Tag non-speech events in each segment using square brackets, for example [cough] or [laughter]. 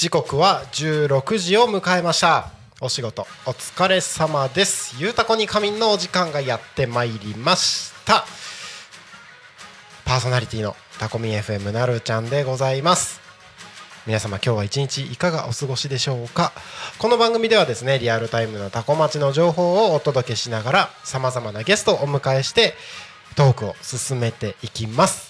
時刻は16時を迎えました。お仕事お疲れ様です。ゆうたこに仮眠のお時間がやってまいりました。パーソナリティのタコミ FM なるちゃんでございます。皆様今日は一日いかがお過ごしでしょうか？この番組ではですねリアルタイムのタコ町の情報をお届けしながらさまざまなゲストをお迎えしてトークを進めていきます。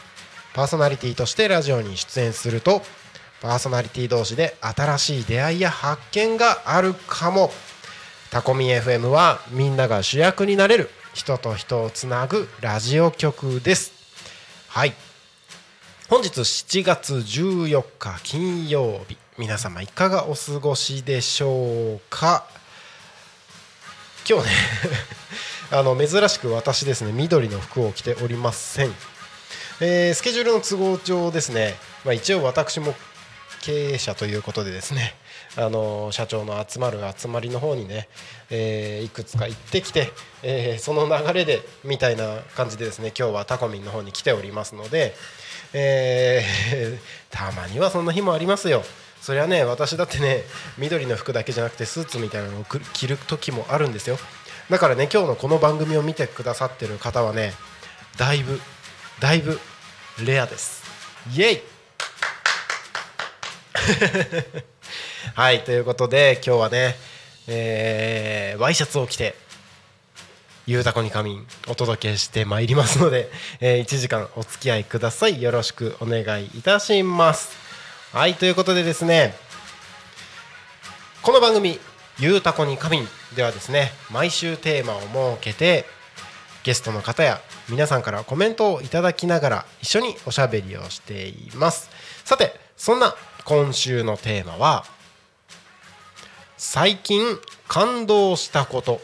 パーソナリティとしてラジオに出演するとパーソナリティ同士で新しい出会いや発見があるかも。タコミ FM はみんなが主役になれる人と人をつなぐラジオ局です。はい。本日7月14日金曜日皆様いかがお過ごしでしょうか？今日ね [laughs] あの珍しく私ですね緑の服を着ておりません。えースケジュールの都合上ですね、まあ、一応私も経営者ということでですねあの社長の集まる集まりの方にね、えーいくつか行ってきて、えーその流れでみたいな感じでですね今日はタコミンの方に来ておりますので、えー [laughs] たまにはそんな日もありますよ。それはね私だってね緑の服だけじゃなくてスーツみたいなのを着る時もあるんですよ。だからね今日のこの番組を見てくださってる方はねだいぶだいぶレアです。イエイ。[laughs] はいということで今日はね、えーワイシャツを着てゆうたこに仮眠お届けしてまいりますので、えー1時間お付き合いください。よろしくお願いいたします。はいということでですねこの番組「ゆうたこに仮眠」ではですね毎週テーマを設けてゲストの方や皆さんからコメントをいただきながら一緒におしゃべりをしています。さてそんな今週のテーマは最近感動したこと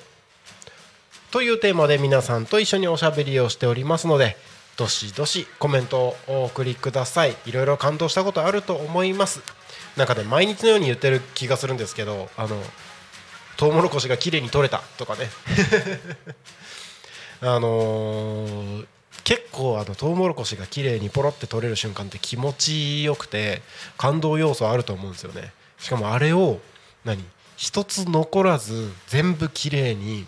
というテーマで皆さんと一緒におしゃべりをしておりますのでどしどしコメントをお送りください。いろいろ感動したことあると思います。なんかね毎日のように言ってる気がするんですけどあのトウモロコシが綺麗に取れたとかね。あのー結構あのトウモロコシが綺麗にポロって取れる瞬間って気持ちよくて感動要素あると思うんですよね。しかもあれを何？一つ残らず全部綺麗に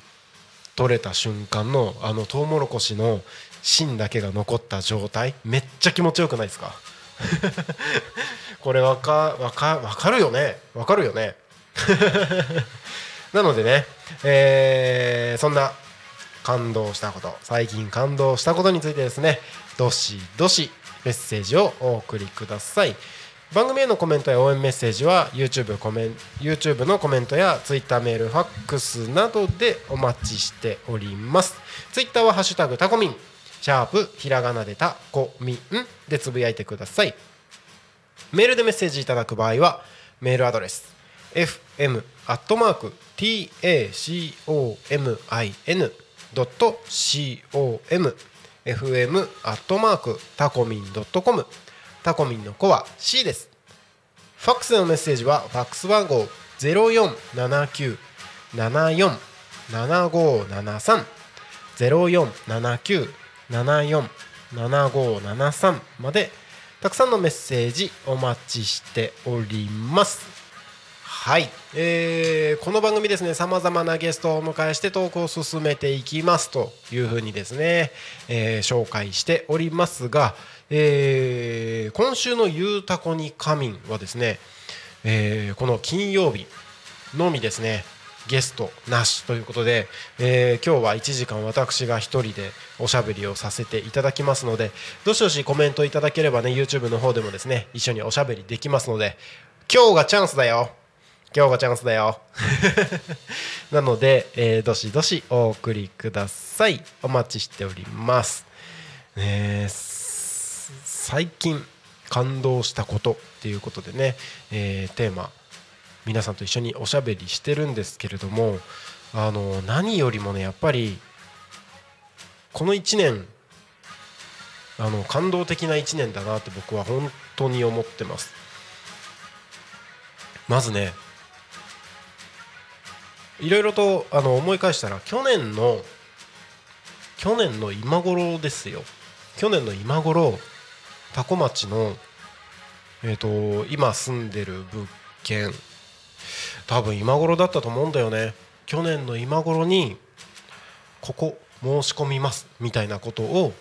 取れた瞬間のあのトウモロコシの芯だけが残った状態？めっちゃ気持ちよくないですか？[laughs] これわかわかわかるよね？わかるよね？[laughs] なのでね、えーそんな感動したこと最近感動したことについてですねどしどしメッセージをお送りください。番組へのコメントや応援メッセージは YouTube, コメン YouTube のコメントや Twitter メールファックスなどでお待ちしております。Twitter は「ハッシュタグタコミン」シャープひらがなでタコミンでつぶやいてください。メールでメッセージいただく場合はメールアドレス fm アットマーク tacomin ドット com fm アットマークタコミンドットコム。タコミンの子は C です。ファックスのメッセージはファックス番号0479747573 0479747573までたくさんのメッセージお待ちしております。はい、えーこの番組ですねさまざまなゲストをお迎えしてトークを進めていきますというふうにですね、えー紹介しておりますが、えー今週の「ゆうたこに仮眠」はですねえーこの金曜日のみですねゲストなしということで、えー今日は1時間私が1人でおしゃべりをさせていただきますのでどしどしコメントいただければね YouTube の方でもですね一緒におしゃべりできますので今日がチャンスだよ。今日がチャンスだよ。[laughs] なので、えーどしどしお送りください。お待ちしております、ねえ最近感動したことっていうことでね、えーテーマ皆さんと一緒におしゃべりしてるんですけれどもあの何よりもねやっぱりこの1年あの感動的な1年だなって僕は本当に思ってます。まずねいろいろとあの思い返したら去年の去年の今頃ですよ。去年の今頃多古町のえー、と今住んでる物件多分今頃だったと思うんだよね。去年の今頃にここ申し込みますみたいなことを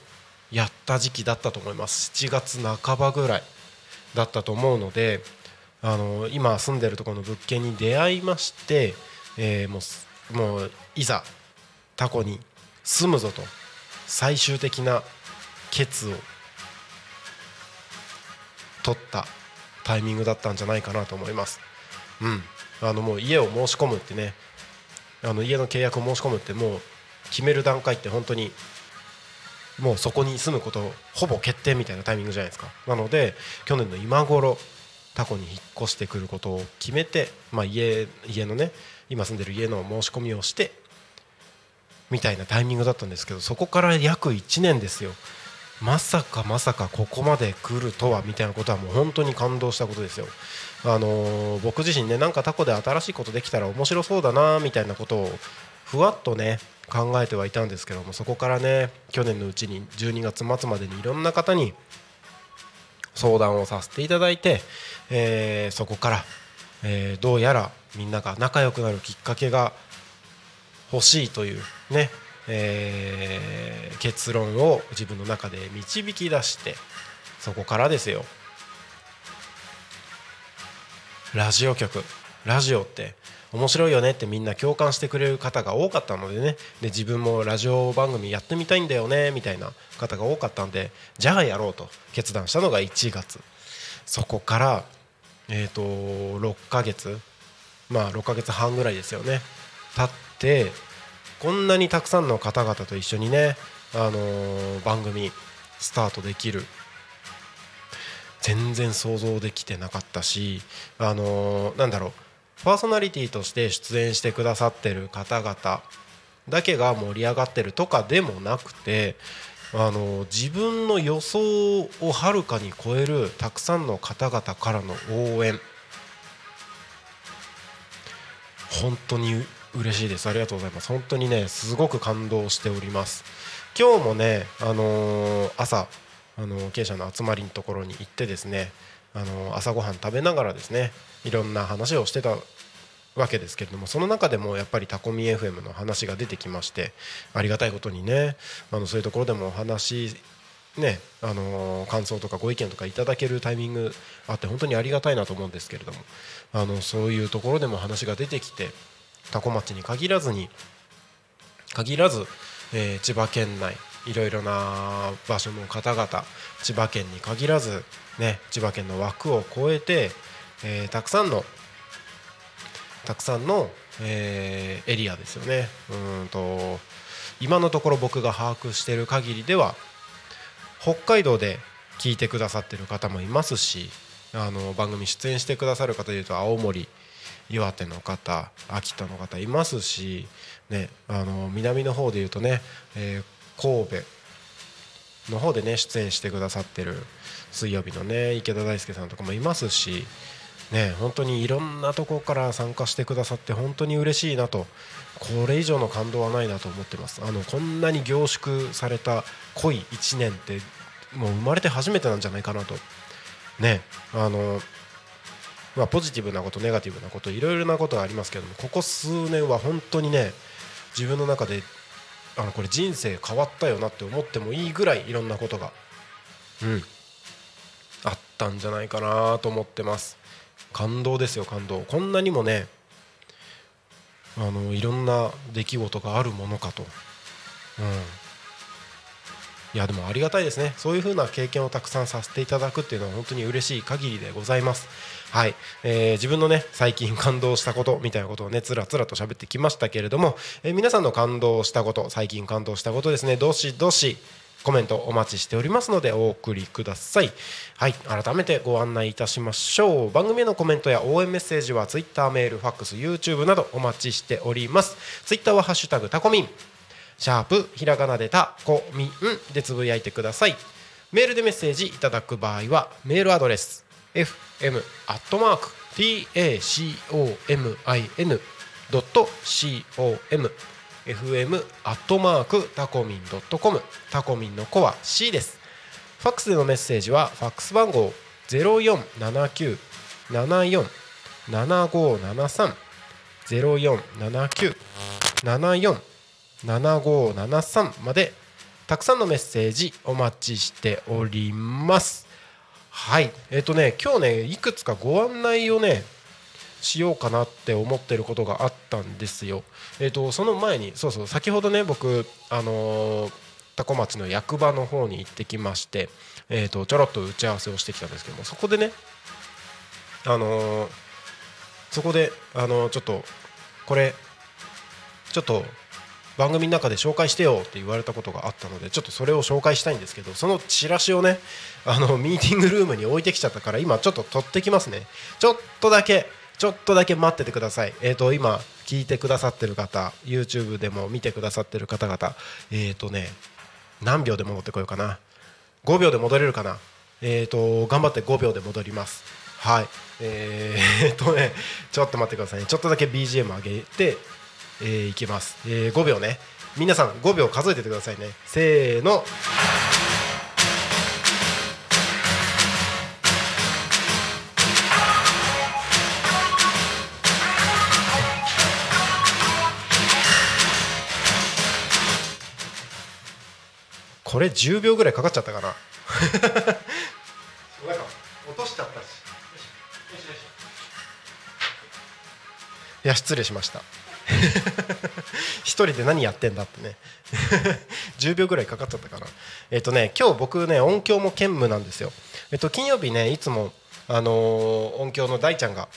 やった時期だったと思います。7月半ばぐらいだったと思うのであの今住んでるところの物件に出会いまして、えーもうもういざタコに住むぞと最終的なケツを取ったタイミングだったんじゃないかなと思います。うん、あのもう家を申し込むってねあの家の契約を申し込むってもう決める段階って本当にもうそこに住むことほぼ決定みたいなタイミングじゃないですかなので去年の今頃タコに引っ越してくることを決めて、まあ、家家のね今住んでる家の申し込みをしてみたいなタイミングだったんですけどそこから約1年ですよまさかまさかここまで来るとはみたいなことはもう本当に感動したことですよ。あのー僕自身ねなんかタコで新しいことできたら面白そうだなみたいなことをふわっとね考えてはいたんですけどもそこからね去年のうちに12月末までにいろんな方に相談をさせていただいて、えーそこから、えーどうやらみんなが仲良くなるきっかけが欲しいというね、えー結論を自分の中で導き出してそこからですよ。ラジオ局。ラジオって面白いよねってみんな共感してくれる方が多かったのでね。で自分もラジオ番組やってみたいんだよねみたいな方が多かったんでじゃあやろうと決断したのが1月。そこからえー、と6ヶ月。まあ6ヶ月半ぐらいですよね。経ってこんなにたくさんの方々と一緒にね、あのー番組スタートできる。全然想像できてなかったし、あのーなんだろう。パーソナリティとして出演してくださってる方々だけが盛り上がってるとかでもなくて、あの自分の予想をはるかに超えるたくさんの方々からの応援。本当に嬉しいです。ありがとうございます。本当にねすごく感動しております。今日もねあのー朝あのー経営者の集まりのところに行ってですねあのー朝ごはん食べながらですねいろんな話をしてたわけですけれどもその中でもやっぱりタコミ FM の話が出てきましてありがたいことにねあのそういうところでもお話ねあの感想とかご意見とかいただけるタイミングあって本当にありがたいなと思うんですけれどもあのそういうところでも話が出てきて多古町に限らずに限らず、えー千葉県内いろいろな場所の方々千葉県に限らず、ね、千葉県の枠を超えて、えーたくさんのたくさんの、えーエリアですよね。うんと今のところ僕が把握している限りでは北海道で聞いてくださってる方もいますしあの番組出演してくださる方でいうと青森岩手の方秋田の方いますし、ね、あの南の方でいうとね、えー神戸の方でね出演してくださってる水曜日のね池田大輔さんとかもいますし、ね、本当にいろんなところから参加してくださって本当に嬉しいなとこれ以上の感動はないなと思ってます。あのこんなに凝縮された濃い1年ってもう生まれて初めてなんじゃないかなと。ねあのまあ、ポジティブなことネガティブなこといろいろなことがありますけどもここ数年は本当にね自分の中であのこれ人生変わったよなって思ってもいいぐらいいろんなことが、うん、あったんじゃないかなと思ってます。感動ですよ感動。こんなにもねあのいろんな出来事があるものかと、うん、いやでもありがたいですね。そういう風な経験をたくさんさせていただくっていうのは本当に嬉しい限りでございます。はい、えー、自分のね最近 [laughs] 感動したことみたいなことをねつらつらと喋ってきましたけれども、えー、皆さんの感動したこと最近感動したことですね。どしどしコメントお待ちしておりますのでお送りください。はい改めてご案内いたしましょう。番組へのコメントや応援メッセージは Twitter メールファックス YouTube などお待ちしております。Twitter はハッシュタグタコミン。シャープひらがなでタコミンでつぶやいてください。メールでメッセージいただく場合はメールアドレス fm アットマーク tacomin.com fm アットマークタコミンドットコム。タコミンの子は C です。ファックスでのメッセージはファックス番号ゼロ四七九七四七五七三。ゼロ四七九七四七五七三までたくさんのメッセージお待ちしております。はい。えっ、ー、とね今日ねいくつかご案内をねしようかなって思ってることがあったんですよ。えーと、その前にそうそう先ほどね僕あのー、多古町の役場の方に行ってきまして、えーと、ちょろっと打ち合わせをしてきたんですけどもそこでねあのー、そこで、あのちょっとこれちょっと番組の中で紹介してよって言われたことがあったのでちょっとそれを紹介したいんですけどそのチラシをねあのミーティングルームに置いてきちゃったから今ちょっと取ってきますねちょっとだけちょっとだけ待っててください。えっ、ー、と今聞いてくださってる方、YouTube でも見てくださってる方々、えっ、ー、とね何秒で戻ってこようかな。5秒で戻れるかな。えっ、ー、と頑張って5秒で戻ります。はい。えー、っとねちょっと待ってくださいね。ちょっとだけ BGM 上げて、えー、いきます。えー、5秒ね。皆さん5秒数えててくださいね。せーの。これ10秒ぐらいかかっちゃったかな。なんか落としちゃったしいや失礼しました。[laughs] 一人で何やってんだってね。[laughs] 10秒ぐらいかかっちゃったかな。えっ、ー、とね今日僕ね音響も兼務なんですよ。えっ、ー、と金曜日ねいつもあのー、音響の大ちゃんが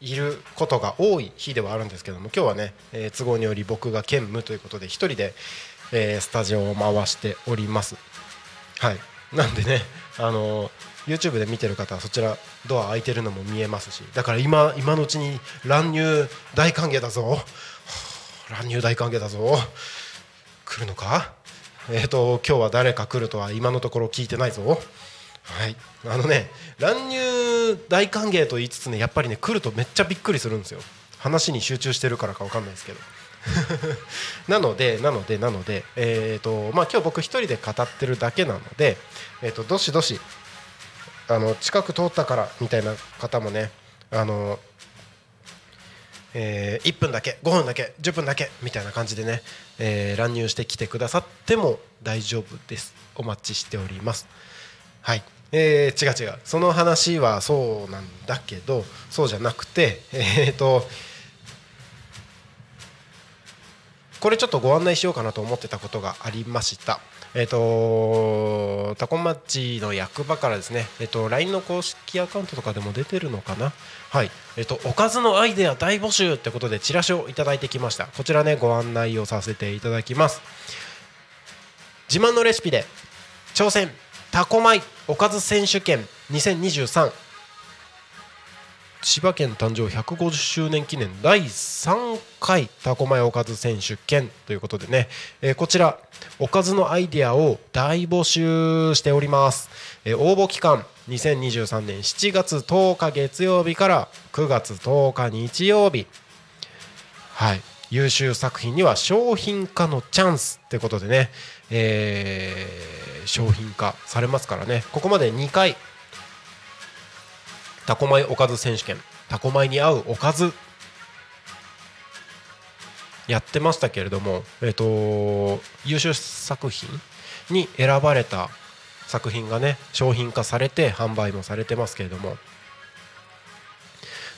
いることが多い日ではあるんですけども今日はね、え都合により僕が兼務ということで一人でえー、スタジオを回しております。はい。なんでねあの、YouTube で見てる方はそちらドア開いてるのも見えますしだから今今のうちに乱入大歓迎だぞ。[laughs] 乱入大歓迎だぞ。来るのか？えっ、ー、と今日は誰か来るとは今のところ聞いてないぞ。はい。あのね乱入大歓迎と言いつつねやっぱりね来るとめっちゃびっくりするんですよ。話に集中してるからか分かんないですけど。[laughs] なのでなのでなのでえっ、ー、とまあ今日僕一人で語ってるだけなのでえっ、ー、とどしどしあの近く通ったからみたいな方もねあのえー、1分だけ5分だけ10分だけみたいな感じでね、えー、乱入してきてくださっても大丈夫です。お待ちしております。はい。えー、違う違う。その話はそうなんだけどそうじゃなくてえっ、ー、とこれちょっとご案内しようかなと思ってたことがありました。えっ、ー、とタコ町の役場からですね、えっ、ー、と LINE の公式アカウントとかでも出てるのかな？はい、えっ、ー、とおかずのアイデア大募集ってことでチラシをいただいてきました。こちらねご案内をさせていただきます。自慢のレシピで挑戦タコ米おかず選手権2023千葉県誕生150周年記念第3回タコマヨおかず選手権ということでね、えー、こちらおかずのアイディアを大募集しております、えー、応募期間2023年7月10日月曜日から9月10日日曜日。はい。優秀作品には商品化のチャンスってことでね、えー、商品化されますからね。ここまで2回タコ米おかず選手権。タコ米に合うおかず。やってましたけれども、えーと、優秀作品に選ばれた作品がね商品化されて販売もされてますけれども。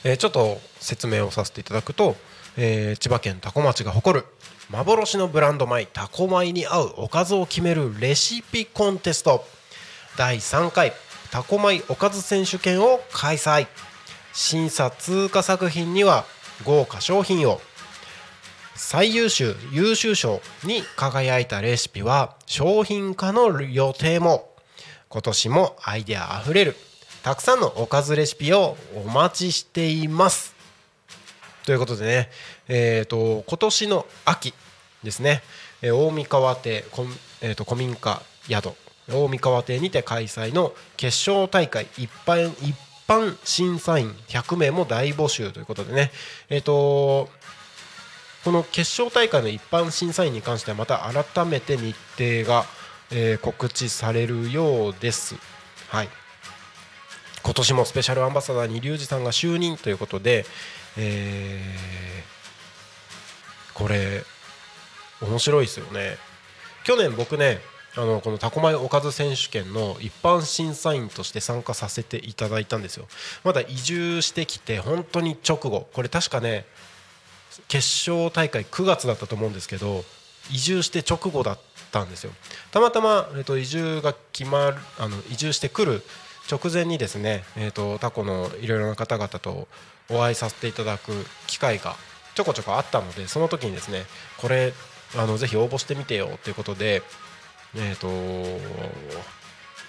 えーちょっと説明をさせていただくと、えー千葉県多古町が誇る幻のブランド米タコ米に合うおかずを決めるレシピコンテスト。第3回。タコ米おかず選手権を開催。審査通過作品には豪華商品を。最優秀優秀賞に輝いたレシピは商品化の予定も。今年もアイデアあふれる。たくさんのおかずレシピをお待ちしています。ということでね、えー、と今年の秋ですね、えー大三川邸えーと古民家宿。大三川邸にて開催の決勝大会一般一般審査員100名も大募集ということでね。えっ、とこの決勝大会の一般審査員に関してはまた改めて日程が、えー告知されるようです。はい。今年もスペシャルアンバサダーにリュウジさんが就任ということで、えーこれ面白いですよね。去年僕ねあのこのタコ米おかず選手権の一般審査員として参加させていただいたんですよ。まだ移住してきて本当に直後。これ確かね決勝大会9月だったと思うんですけど移住して直後だったんですよ。たまたま、えっと移住が決まるあの移住してくる直前にですね、えっとタコのいろいろな方々とお会いさせていただく機会がちょこちょこあったのでその時にですねこれあのぜひ応募してみてよということでえっ、と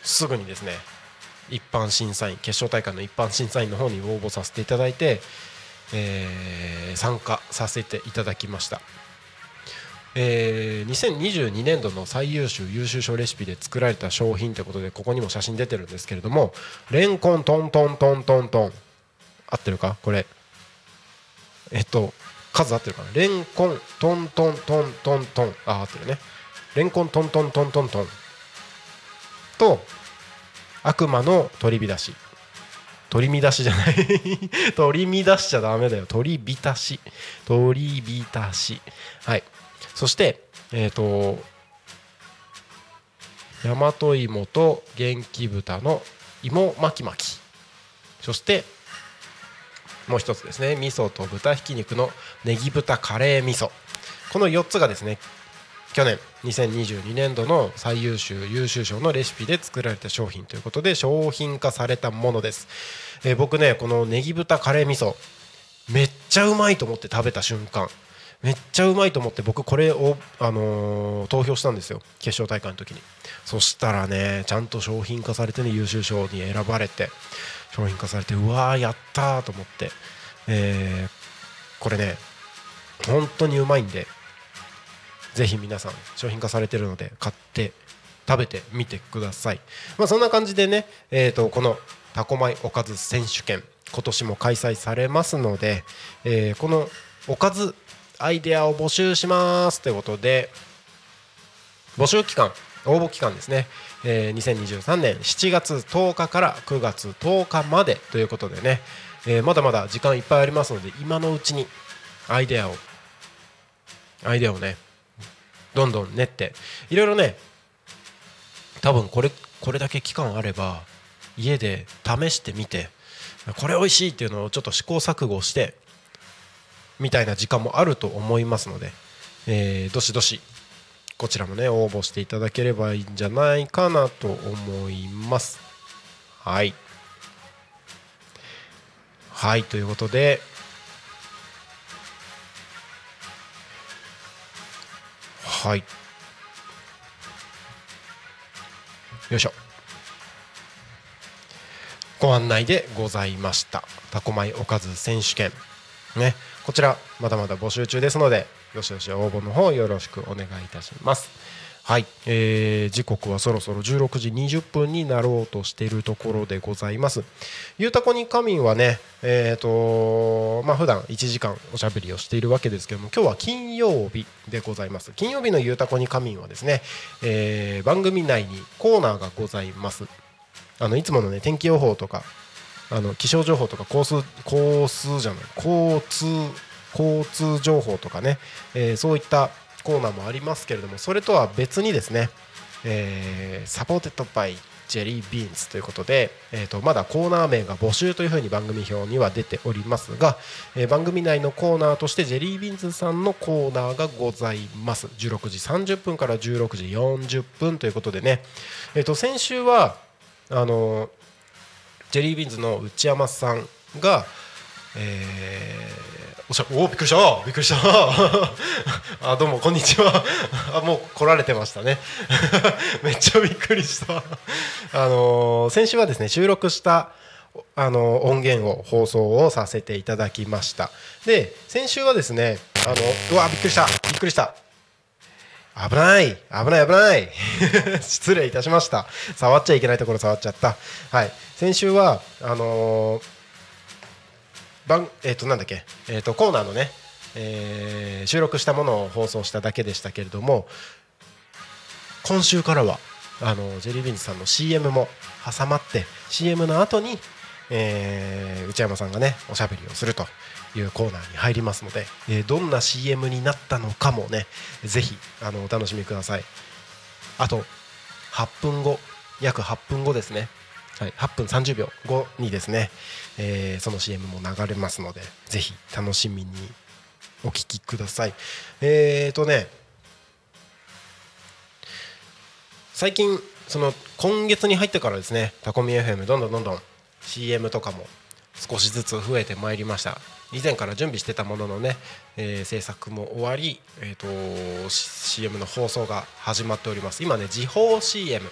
すぐにですね一般審査員決勝大会の一般審査員の方に応募させていただいて、えー参加させていただきました、えー2022年度の最優秀優秀賞レシピで作られた商品ということでここにも写真出てるんですけれどもレンコントントントントントン。合ってるか？これ。えっと数合ってるかな？レンコントントントントントン。あ合ってるね。レンコントントントントントン。と悪魔の取り乱し。取り乱しじゃない。[laughs] 取り乱しちゃダメだよ。取り浸し。取り浸し。はい。そしてえっ、と大和芋と元気豚の芋巻き巻き。そしてもう一つですね。味噌と豚ひき肉のネギ豚カレー味噌。この4つがですね去年2022年度の最優秀優秀賞のレシピで作られた商品ということで商品化されたものです、えー僕ねこのネギ豚カレー味噌めっちゃうまいと思って食べた瞬間めっちゃうまいと思って僕これを、あのー投票したんですよ決勝大会の時に。そしたらねちゃんと商品化されてね優秀賞に選ばれて商品化されてうわーやったーと思って、えーこれね本当にうまいんでぜひ皆さん商品化されてるので買って食べてみてください、まあ、そんな感じでね、えー、とこのタコ米おかず選手権今年も開催されますので、えーこのおかずアイデアを募集しますということで募集期間応募期間ですね、えー2023年7月10日から9月10日までということでね、えーまだまだ時間いっぱいありますので今のうちにアイデアをアイデアをねどんどん練って。いろいろね多分これこれだけ期間あれば家で試してみてこれ美味しいっていうのをちょっと試行錯誤してみたいな時間もあると思いますので、えーどしどしこちらもね応募していただければいいんじゃないかなと思います。はい。はいということではい。よいしょ。ご案内でございました。タコ米おかず選手権。ね。こちらまだまだ募集中ですのでよしよし応募の方よろしくお願いいたします。はい、えー時刻はそろそろ16時20分になろうとしているところでございます。ゆうたこに仮眠はねえっ、とまあ普段1時間おしゃべりをしているわけですけども今日は金曜日でございます。金曜日のゆうたこに仮眠はですね、えー番組内にコーナーがございます。あのいつものね天気予報とかあの気象情報とか交通交通じゃない交通交通情報とかね、えーそういったコーナーもありますけれどもそれとは別にですね、えー supported by ジェリービーンズということで、えー、とまだコーナー名が募集というふうに番組表には出ておりますが、えー番組内のコーナーとしてジェリービーンズさんのコーナーがございます。16時30分から16時40分ということでね、えー、と先週はあのジェリービーンズの内山さんが、えおしゃおびっくりした。びっくりした。[laughs] あどうもこんにちは。[laughs] あもう来られてましたね。[laughs] めっちゃびっくりした。あのー先週はですね収録したあの音源を放送をさせていただきました。で先週はですねあのうわびっくりした。びっくりした。危ない。危ない危ない。失礼いたしました。触っちゃいけないところ触っちゃった。はい。先週はあのー番えっ、となんだっけえっ、とコーナーのね、えー収録したものを放送しただけでしたけれども今週からはあのジェリービーンズさんの CM も挟まって CM の後に、えー内山さんがねおしゃべりをするというコーナーに入りますので、えーどんな CM になったのかもねぜひあのお楽しみください。あと8分後約8分後ですね。はい、8分30秒後にですね、えーその CM も流れますのでぜひ楽しみにお聞きください。えーとね最近その今月に入ってからですねタコミ FM どんどんどんどん CM とかも少しずつ増えてまいりました。以前から準備してたもののね、えー制作も終わり、えー、と CM の放送が始まっております。今ね時報 CM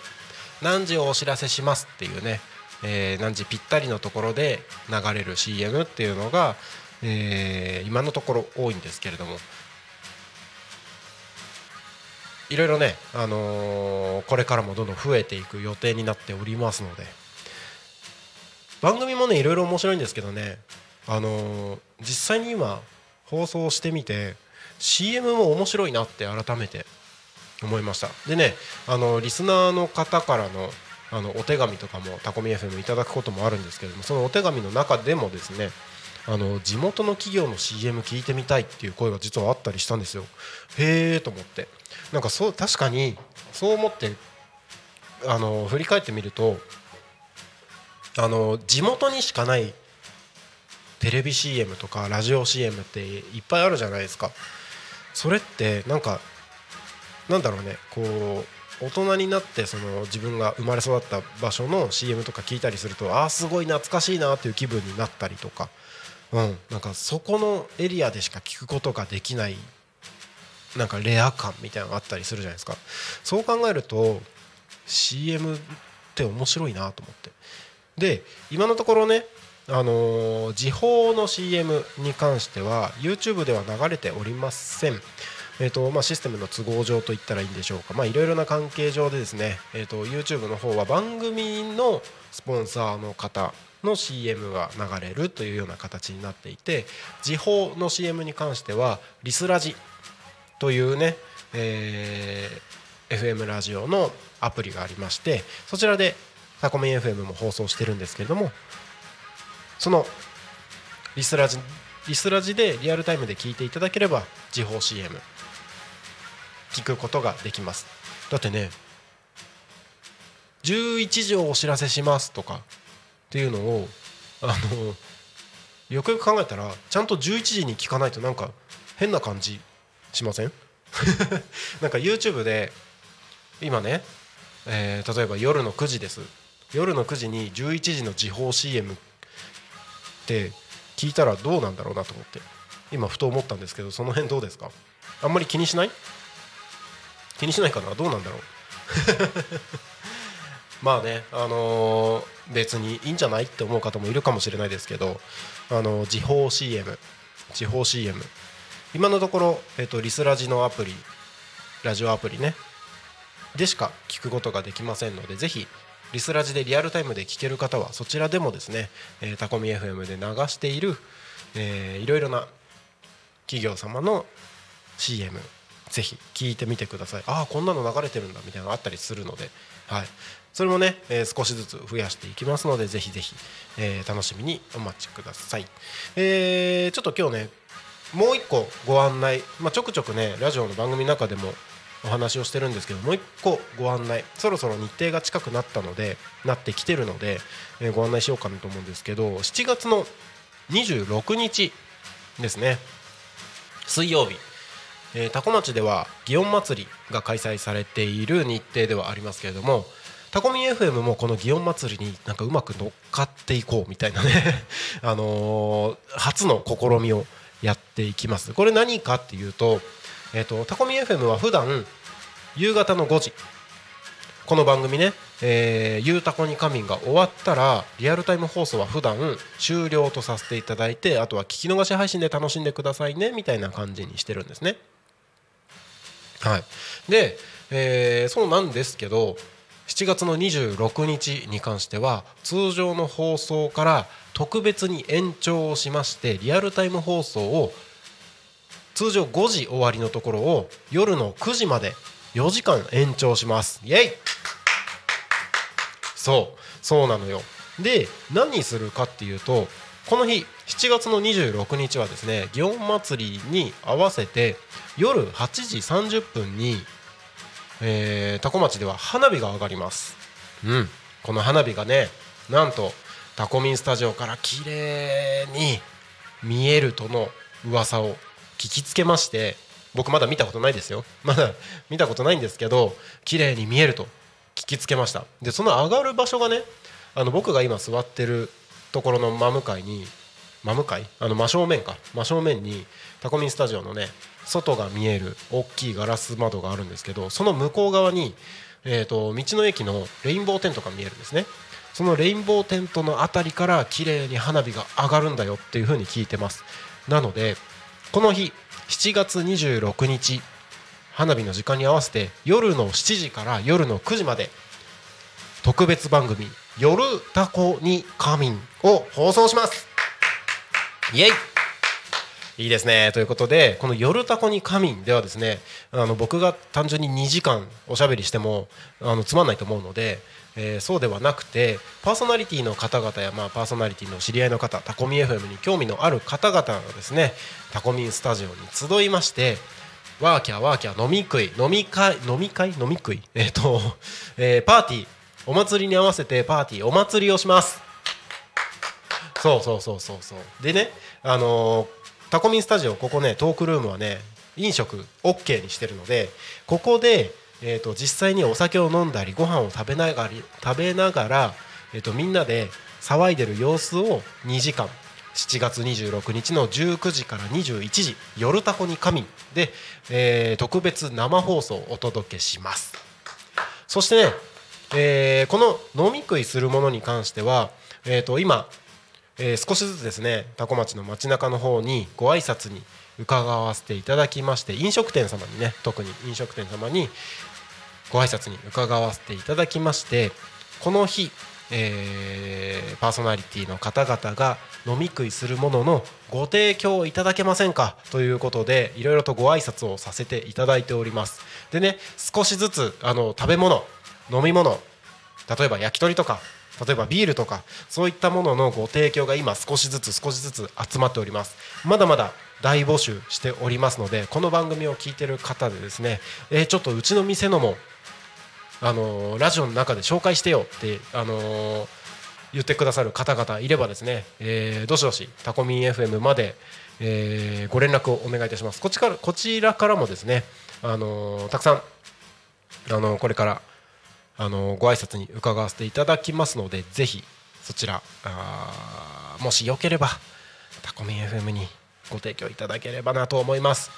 何時をお知らせしますっていうね、えー何時ぴったりのところで流れる CM っていうのが、えー今のところ多いんですけれども。いろいろね、あのーこれからもどんどん増えていく予定になっておりますので。番組もねいろいろ面白いんですけどね、あのー実際に今放送してみて CM も面白いなって改めて思いました。でねあのリスナーの方からのあのお手紙とかもタコミ FM いただくこともあるんですけれどもそのお手紙の中でもですねあの地元の企業の CM 聞いてみたいっていう声が実はあったりしたんですよ。へえと思って。なんかそう確かにそう思ってあの振り返ってみるとあの地元にしかないテレビ CM とかラジオ CM っていっぱいあるじゃないですか。それってなんかなんだろうねこう大人になってその自分が生まれ育った場所の CM とか聞いたりするとああすごい懐かしいなっていう気分になったりとか、うん、なんかそこのエリアでしか聞くことができないなんかレア感みたいなのがあったりするじゃないですか。そう考えると CM って面白いなと思って。で今のところねあのー時報の CM に関しては YouTube では流れておりません。えーとまあ、システムの都合上といったらいいんでしょうか。まあいろいろな関係上でですね、えー、と YouTube の方は番組のスポンサーの方の CM が流れるというような形になっていて時報の CM に関してはリスラジというね、えー FM ラジオのアプリがありましてそちらでタコミン FM も放送してるんですけれどもそのリスラジリスラジでリアルタイムで聞いていただければ時報 CM 聞くことができます。だってね11時をお知らせしますとかっていうのをあのよくよく考えたらちゃんと11時に聞かないとなんか変な感じしません？[laughs] なんか YouTube で今ね、えー例えば夜の9時です。夜の9時に11時の時報 CM って聞いたらどうなんだろうなと思って。今ふと思ったんですけどその辺どうですか？あんまり気にしない？気にしないかな？どうなんだろう？[laughs] まあねあのー別にいいんじゃないって思う方もいるかもしれないですけどあの時報 CM 時報 CM 今のところ、えっとリスラジのアプリラジオアプリねでしか聞くことができませんのでぜひリスラジでリアルタイムで聞ける方はそちらでもですね、えータコミ FM で流している、えーいろいろな企業様の CM ぜひ聞いてみてください。ああこんなの流れてるんだみたいなのあったりするので、はい、それもね、えー少しずつ増やしていきますのでぜひぜひ、えー楽しみにお待ちください、えーちょっと今日ねもう一個ご案内、まあ、ちょくちょくねラジオの番組の中でもお話をしてるんですけどもう一個ご案内そろそろ日程が近くなったのでなってきてるので、えご案内しようかなと思うんですけど7月の26日ですね。水曜日、えー、タコ町では祇園祭が開催されている日程ではありますけれどもタコミ FM もこの祇園祭りになんかうまく乗っかっていこうみたいなね [laughs] あのー初の試みをやっていきます。これ何かっていうと,、えー、とタコミ FM は普段夕方の5時この番組ね「えー、ゆうたこに仮眠」が終わったらリアルタイム放送は普段終了とさせていただいてあとは聞き逃し配信で楽しんでくださいねみたいな感じにしてるんですね。はい、で、えーそうなんですけど7月の26日に関しては通常の放送から特別に延長をしましてリアルタイム放送を通常5時終わりのところを夜の9時まで4時間延長します。イエイ。そう。そうなのよ。で何するかっていうとこの日7月の26日はですね祇園祭りに合わせて夜8時30分に、えー、タコ町では花火が上がります。うん。この花火がねなんとタコミンスタジオから綺麗に見えるとの噂を聞きつけまして僕まだ見たことないですよ。まだ [laughs] 見たことないんですけど綺麗に見えると聞きつけました。でその上がる場所がねあの僕が今座ってるところの真向かいに真向かい？あの真正面か。真正面にタコミンスタジオのね外が見える大きいガラス窓があるんですけどその向こう側に、えー、と道の駅のレインボーテントが見えるんですね。そのレインボーテントの辺りから綺麗に花火が上がるんだよっていう風に聞いてます。なのでこの日7月26日花火の時間に合わせて夜の7時から夜の9時まで特別番組「夜たこに仮眠」を放送します。イエイ。いいですね。ということでこの「夜タコに仮眠」ではですねあの僕が単純に2時間おしゃべりしてもあのつまんないと思うので、えーそうではなくてパーソナリティの方々や、まあ、パーソナリティの知り合いの方タコミ FM に興味のある方々がですねタコミンスタジオに集いましてワーキャーワーキャー飲み食い飲み会飲み会？飲み食い？えっ、と、えーパーティーお祭りに合わせてパーティーお祭りをします。そうそうそうそうそう。でねあのタコミンスタジオここねトークルームはね飲食 OK にしてるのでここで、えー、と実際にお酒を飲んだりご飯を食べながら食べながら、えー、とみんなで騒いでる様子を2時間7月26日の19時から21時「夜タコに仮眠で」えー特別生放送をお届けします。そしてね、えーこの飲み食いするものに関しては、えー、と今えー少しずつですね多古町の街中の方にご挨拶に伺わせていただきまして飲食店様にね特に飲食店様にご挨拶に伺わせていただきましてこの日、えーパーソナリティの方々が飲み食いするもののご提供いただけませんか？ということでいろいろとご挨拶をさせていただいております。でね少しずつあの食べ物飲み物例えば焼き鳥とか例えばビールとかそういったもののご提供が今少しずつ少しずつ集まっております。まだまだ大募集しておりますのでこの番組を聞いてる方でですね、えーちょっとうちの店のもあのーラジオの中で紹介してよって、あのー言ってくださる方々いればですね、えーどしどしタコミン FM まで、えーご連絡をお願いいたします。こっちからこちらからもですね、あのたくさん、あのこれからあのご挨拶に伺わせていただきますのでぜひそちらあもしよければタコミン FM にご提供いただければなと思います。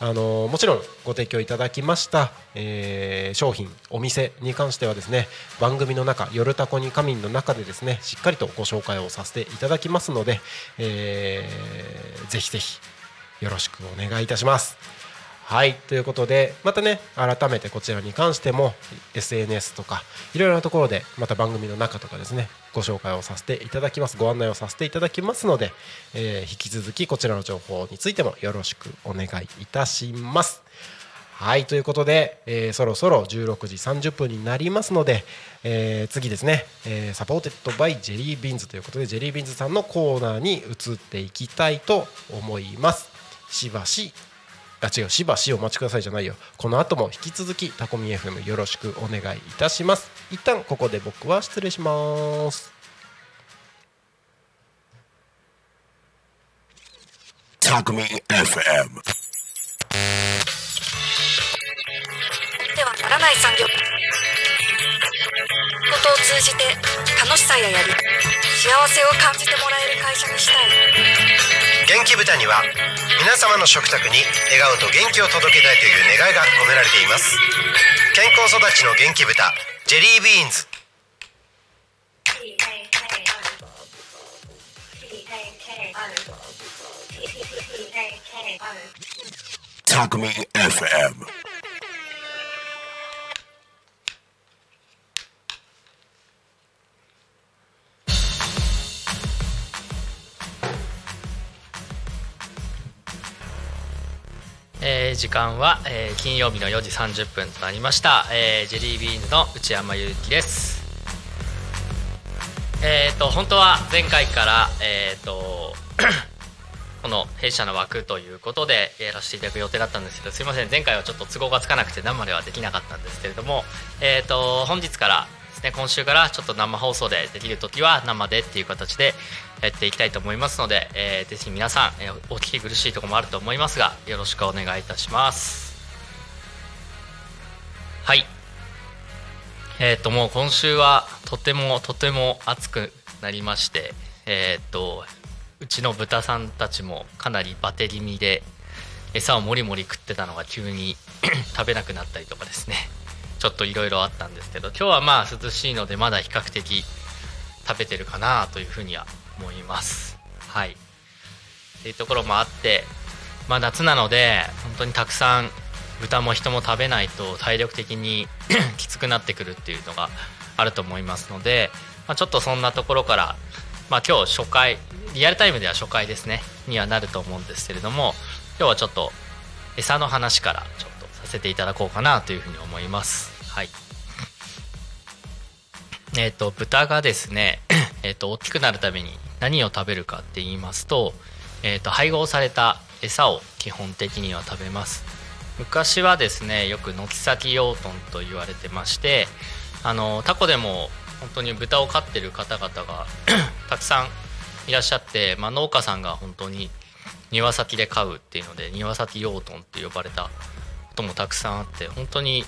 あのもちろんご提供いただきました、えー商品お店に関してはですね番組の中「夜タコに仮眠」の中でですねしっかりとご紹介をさせていただきますので、えーぜひぜひよろしくお願いいたします。はいということでまたね改めてこちらに関しても SNS とかいろいろなところでまた番組の中とかですねご紹介をさせていただきますご案内をさせていただきますので、えー引き続きこちらの情報についてもよろしくお願いいたします。はいということで、えーそろそろ16時30分になりますので、えー次ですね、えー supported by ジェリービーンズということでジェリービーンズさんのコーナーに移っていきたいと思います。しばしあ違うしばしお待ちくださいじゃないよ。この後も引き続きタコミ FM よろしくお願いいたします。一旦ここで僕は失礼します。タコミ FM ではならない産業ことを通じて楽しさややり幸せを感じてもらえる会社にしたい。元気豚には皆様の食卓に笑顔と元気を届けたいという願いが込められています。健康育ちの元気豚ジェリービーンズ。タコミ FM えー時間は、えー金曜日の4時30分となりました、えージェリービーンズの内山裕樹です。えっ、と本当は前回からえっ、と [clears throat] この弊社の枠ということでやらせていただく予定だったんですけどすいません。前回はちょっと都合がつかなくて生ではできなかったんですけれどもえっ、と本日からですね。今週からちょっと生放送でできる時は生でっていう形でやっていきたいと思いますので、えーぜひ皆さん、えーお聞き苦しいところもあると思いますがよろしくお願いいたします。はい。えっ、ともう今週はとてもとても暑くなりましてえっ、とうちの豚さんたちもかなりバテ気味で餌をもりもり食ってたのが急に [coughs] 食べなくなったりとかですね。ちょっといろいろあったんですけど今日はまあ涼しいのでまだ比較的食べてるかなというふうには思います。はい。っていうところもあってまあ夏なので本当にたくさん豚も人も食べないと体力的に [coughs] きつくなってくるっていうのがあると思いますので、まあ、ちょっとそんなところからまあ今日初回リアルタイムでは初回ですねにはなると思うんですけれども今日はちょっと餌の話からちょっとさせていただこうかなというふうに思います。はい。えっ、と豚がですね [coughs] えっと大きくなるために何を食べるかって言いますと,、えー、と配合された餌を基本的には食べます。昔はですねよく軒先養豚と言われてましてあのタコでも本当に豚を飼ってる方々が [coughs] たくさんいらっしゃって、まあ、農家さんが本当に庭先で飼うっていうので庭先養豚って呼ばれたこともたくさんあって本当に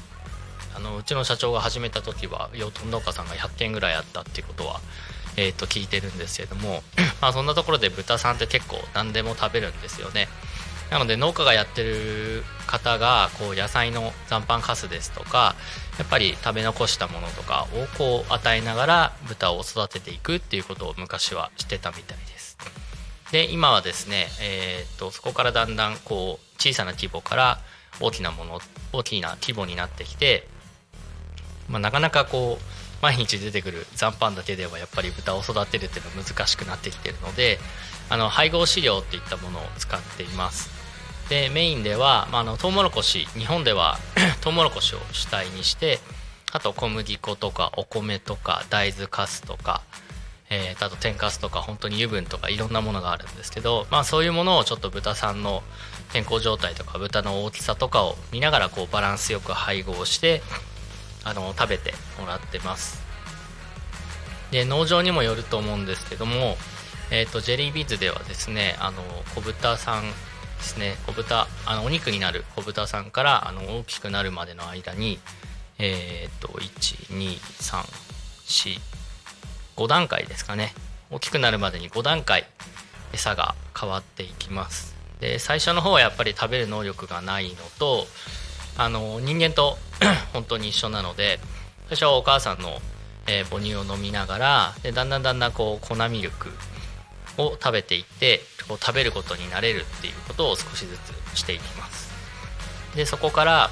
あのうちの社長が始めた時は養豚農家さんが100件ぐらいあったっていうことは、えー、と聞いてるんですけども [clears throat] まあそんなところで豚さんって結構何でも食べるんですよね。なので農家がやってる方がこう野菜の残飯カスですとかやっぱり食べ残したものとかをこう与えながら豚を育てていくっていうことを昔はしてたみたいです。で今はですね、えー、とそこからだんだんこう小さな規模から大きなもの大きな規模になってきて、まあ、なかなかこう毎日出てくる残飯だけではやっぱり豚を育てるっていうのは難しくなってきてるのであの配合飼料っていったものを使っています。でメインでは、まあ、のトウモロコシ日本では [clears throat] トウモロコシを主体にしてあと小麦粉とかお米とか大豆かすとか、えーあと天かすとか本当に油分とかいろんなものがあるんですけど、まあ、そういうものをちょっと豚さんの健康状態とか豚の大きさとかを見ながらこうバランスよく配合してあの食べてもらってます。で農場にもよると思うんですけども、えー、とジェリービーズではですねあの小豚さんですね小豚あのお肉になる小豚さんからあの大きくなるまでの間にえっ、と12345段階ですかね。大きくなるまでに5段階餌が変わっていきます。で最初の方はやっぱり食べる能力がないのとあの人間と [coughs] 本当に一緒なので最初はお母さんの、えー母乳を飲みながらでだんだんだんだんこう粉ミルクを食べていってこう食べることになれるっていうことを少しずつしていきます。でそこから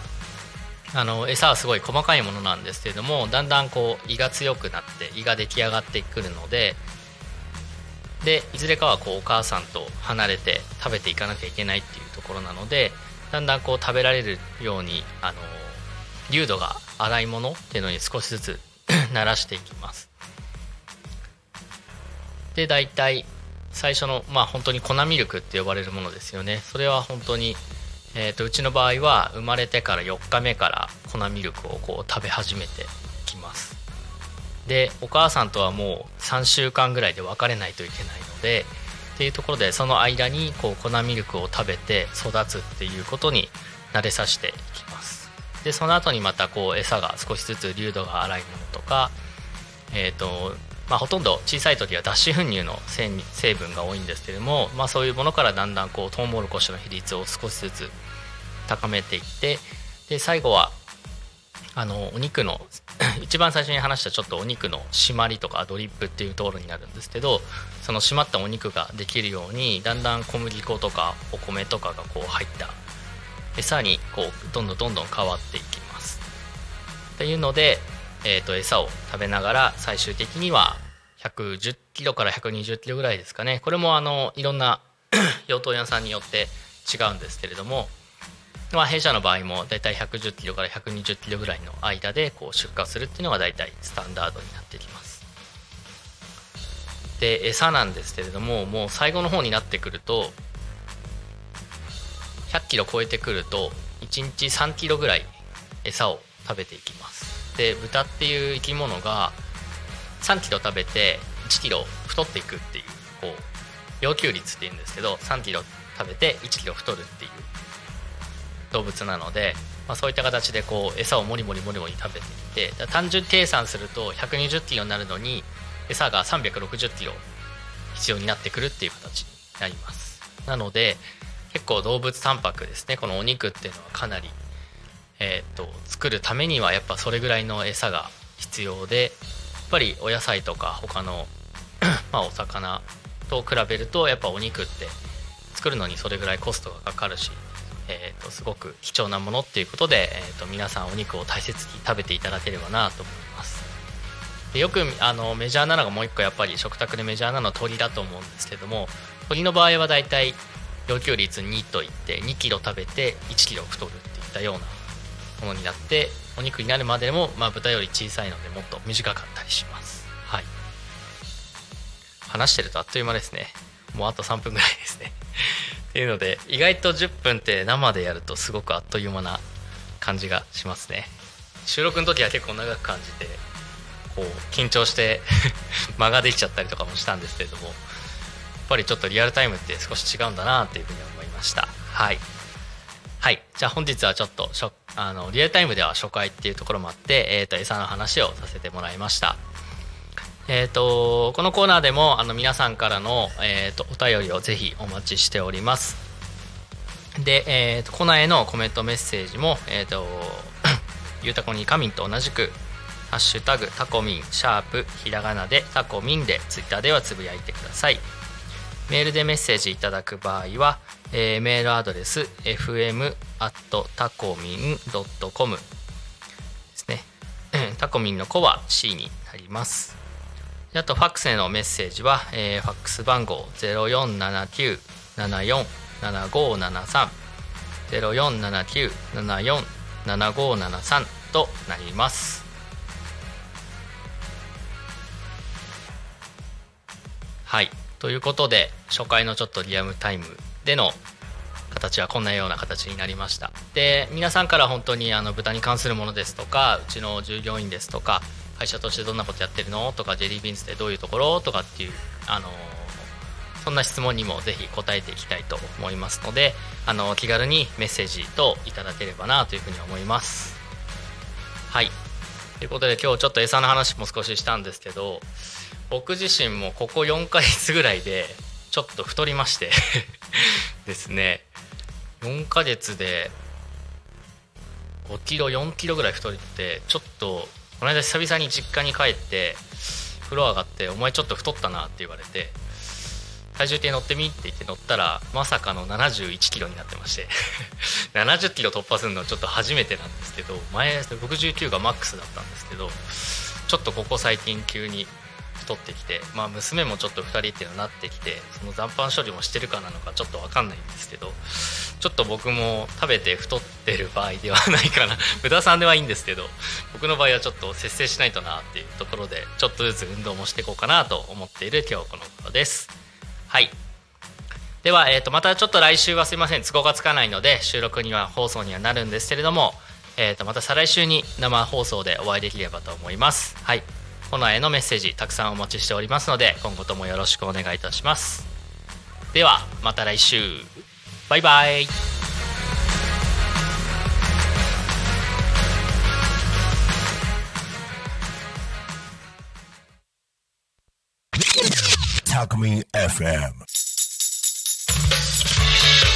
あの餌はすごい細かいものなんですけれどもだんだんこう胃が強くなって胃が出来上がってくるのででいずれかはこうお母さんと離れて食べていかなきゃいけないっていうところなのでだんだんこう食べられるようにあの流度が粗いものっていうのに少しずつ [coughs] 慣らしていきます。で大体最初のまあ本当に粉ミルクって呼ばれるものですよね。それは本当にえー、とうちの場合は生まれてから4日目から粉ミルクをこう食べ始めてきます。でお母さんとはもう3週間ぐらいで別れないといけないのでっていうところでその間にこう粉ミルクを食べて育つっていうことに慣れさせていきますでその後にまたこう餌が少しずつ流度が荒いものとかえっ、とまあ、ほとんど小さい時は脱脂粉乳の成分が多いんですけども、まあ、そういうものからだんだんこうトウモロコシの比率を少しずつ高めていってで最後はあのお肉の [coughs] 一番最初に話したちょっとお肉の締まりとかドリップっていうところになるんですけどその締まったお肉ができるようにだんだん小麦粉とかお米とかがこう入った餌にこうどんどんどんどん変わっていきます。っていうのでえー、と餌を食べながら最終的には110キロから120キロぐらいですかねこれもあのいろんな [clears throat] 養豚屋さんによって違うんですけれども、まあ、弊社の場合もだいたい110キロから120キロぐらいの間でこう出荷するっていうのがだいたいスタンダードになってきますで餌なんですけれどももう最後の方になってくると100キロ超えてくると1日3キロぐらい餌を食べていきます。で豚っていう生き物が3キロ食べて1キロ太っていくっていうこう要求率っていうんですけど3キロ食べて1キロ太るっていう動物なので、まあ、そういった形でこう餌をもりもりもりもり食べていて単純計算すると120キロになるのに餌が360キロ必要になってくるっていう形になります。なので結構動物タンパクですね。このお肉っていうのはかなりえー、と作るためにはやっぱそれぐらいの餌が必要でやっぱりお野菜とか他の [clears throat] まお魚と比べるとやっぱお肉って作るのにそれぐらいコストがかかるし、えー、とすごく貴重なものっていうことで、えー、と皆さんお肉を大切に食べていただければなと思います。でよくあのメジャーなのがもう一個やっぱり食卓でメジャーなのは鶏だと思うんですけども鶏の場合はだいたい要求率2といって2キロ食べて1キロ太るっていったようなものになってお肉になるまでも、まあ、豚より小さいのでもっと短かったりします。はい。話してるとあっという間ですね。もうあと3分ぐらいですね。っていうので意外と10分って生でやるとすごくあっという間な感じがしますね。収録の時は結構長く感じてこう緊張して [laughs] 間ができちゃったりとかもしたんですけれどもぱりちょっとリアルタイムって少し違うんだなっていうふうに思いました。はい。はい。じゃあ本日はちょっとあのリアルタイムでは初回っていうところもあって、えー、と餌の話をさせてもらいました。えー、とこのコーナーでもあの皆さんからの、えー、とお便りをぜひお待ちしております。で、えー、とコーナへのコメントメッセージも、えー、と [coughs] ゆうたこにかみんと同じくハッシュタグタコミンシャープひらがなでタコミンでツイッターではつぶやいてください。メールでメッセージいただく場合は、えーメールアドレス fm tacomin.com ですね。タコミンの子は C になります。あとファックスへのメッセージは、えーファックス番号0479747573 0479747573となります。はい。ということで初回のちょっとリアルタイムでの形はこんなような形になりました。で皆さんから本当にあの豚に関するものですとかうちの従業員ですとか会社としてどんなことやってるの？とかジェリービーンズでどういうところ？とかっていうあのそんな質問にもぜひ答えていきたいと思いますのであの気軽にメッセージといただければなというふうに思います。はい。ということで今日ちょっと餌の話も少ししたんですけど僕自身もここ4ヶ月ぐらいでちょっと太りまして [laughs] ですね。4ヶ月で5キロ4キロぐらい太ってちょっとこの間久々に実家に帰って風呂上がって「お前ちょっと太ったな」って言われて「体重計乗ってみ」って言って乗ったらまさかの71キロになってまして [laughs] 70キロ突破するのはちょっと初めてなんですけど前69がマックスだったんですけどちょっとここ最近急に太ってきて、まあ、娘もちょっと2人っていうのになってきてその残飯処理もしてるかなのかちょっと分かんないんですけどちょっと僕も食べて太ってる場合ではないかな。[laughs] 豚さんではいいんですけど僕の場合はちょっと節制しないとなっていうところでちょっとずつ運動もしていこうかなと思っている今日この頃です。はい。では、えー、とまたちょっと来週はすいません。都合がつかないので収録には放送にはなるんですけれども、えー、とまた再来週に生放送でお会いできればと思います。はい。コーナーへのメッセージたくさんお待ちしておりますので今後ともよろしくお願いいたします。ではまた来週。バイバイ.こ